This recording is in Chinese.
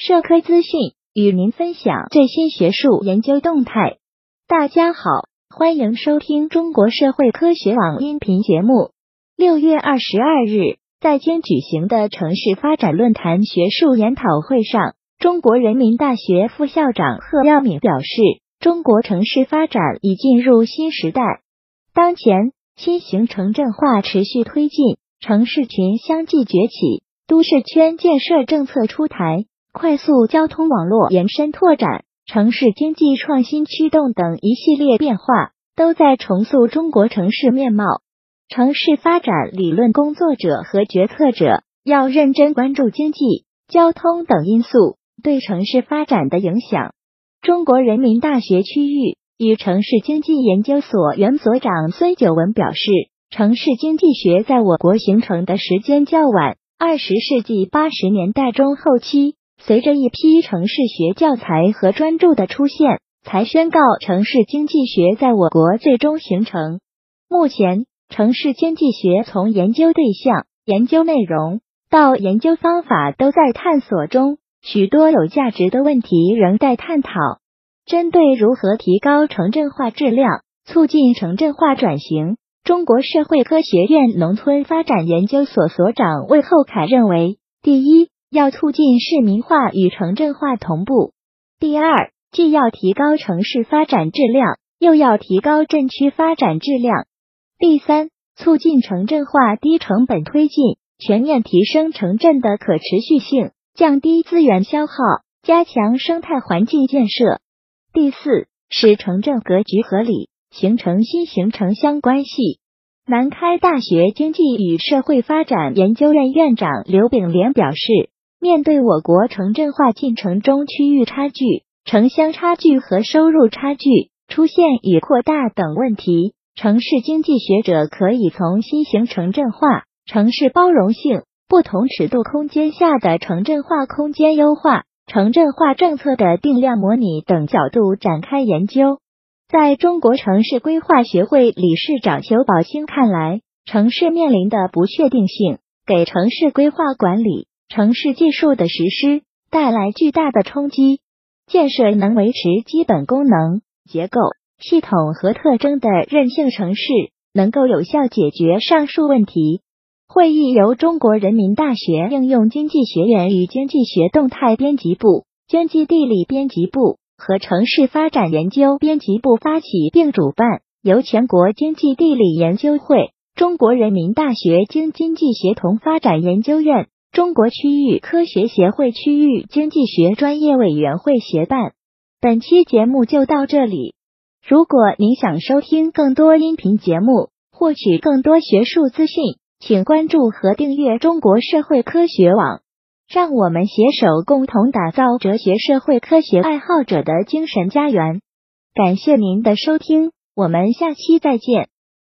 社科资讯，与您分享最新学术研究动态。大家好，欢迎收听中国社会科学网音频节目。六月二十二日，在京举行的城市发展论坛学术研讨会上，中国人民大学副校长贺耀敏表示，中国城市发展已进入新时代，当前新型城镇化持续推进，城市群相继崛起，都市圈建设政策出台。快速交通网络延伸拓展、城市经济创新驱动等一系列变化，都在重塑中国城市面貌。城市发展理论工作者和决策者要认真关注经济、交通等因素对城市发展的影响。中国人民大学区域与城市经济研究所原所长孙九文表示，城市经济学在我国形成的时间较晚，二十世纪八十年代中后期。随着一批城市学教材和专著的出现，才宣告城市经济学在我国最终形成。目前，城市经济学从研究对象、研究内容到研究方法都在探索中，许多有价值的问题仍待探讨。针对如何提高城镇化质量、促进城镇化转型，中国社会科学院农村发展研究所所长魏厚凯认为，第一。要促进市民化与城镇化同步。第二，既要提高城市发展质量，又要提高镇区发展质量。第三，促进城镇化低成本推进，全面提升城镇的可持续性，降低资源消耗，加强生态环境建设。第四，使城镇格局合理，形成新型城乡关系。南开大学经济与社会发展研究院院长刘炳莲表示。面对我国城镇化进程中区域差距、城乡差距和收入差距出现与扩大等问题，城市经济学者可以从新型城镇化、城市包容性、不同尺度空间下的城镇化空间优化、城镇化政策的定量模拟等角度展开研究。在中国城市规划学会理事长裘宝兴看来，城市面临的不确定性给城市规划管理。城市技术的实施带来巨大的冲击，建设能维持基本功能、结构、系统和特征的韧性城市，能够有效解决上述问题。会议由中国人民大学应用经济学院与经济学动态编辑部、经济地理编辑部和城市发展研究编辑部发起并主办，由全国经济地理研究会、中国人民大学经经济协同发展研究院。中国区域科学协会区域经济学专业委员会协办。本期节目就到这里。如果您想收听更多音频节目，获取更多学术资讯，请关注和订阅中国社会科学网。让我们携手共同打造哲学社会科学爱好者的精神家园。感谢您的收听，我们下期再见。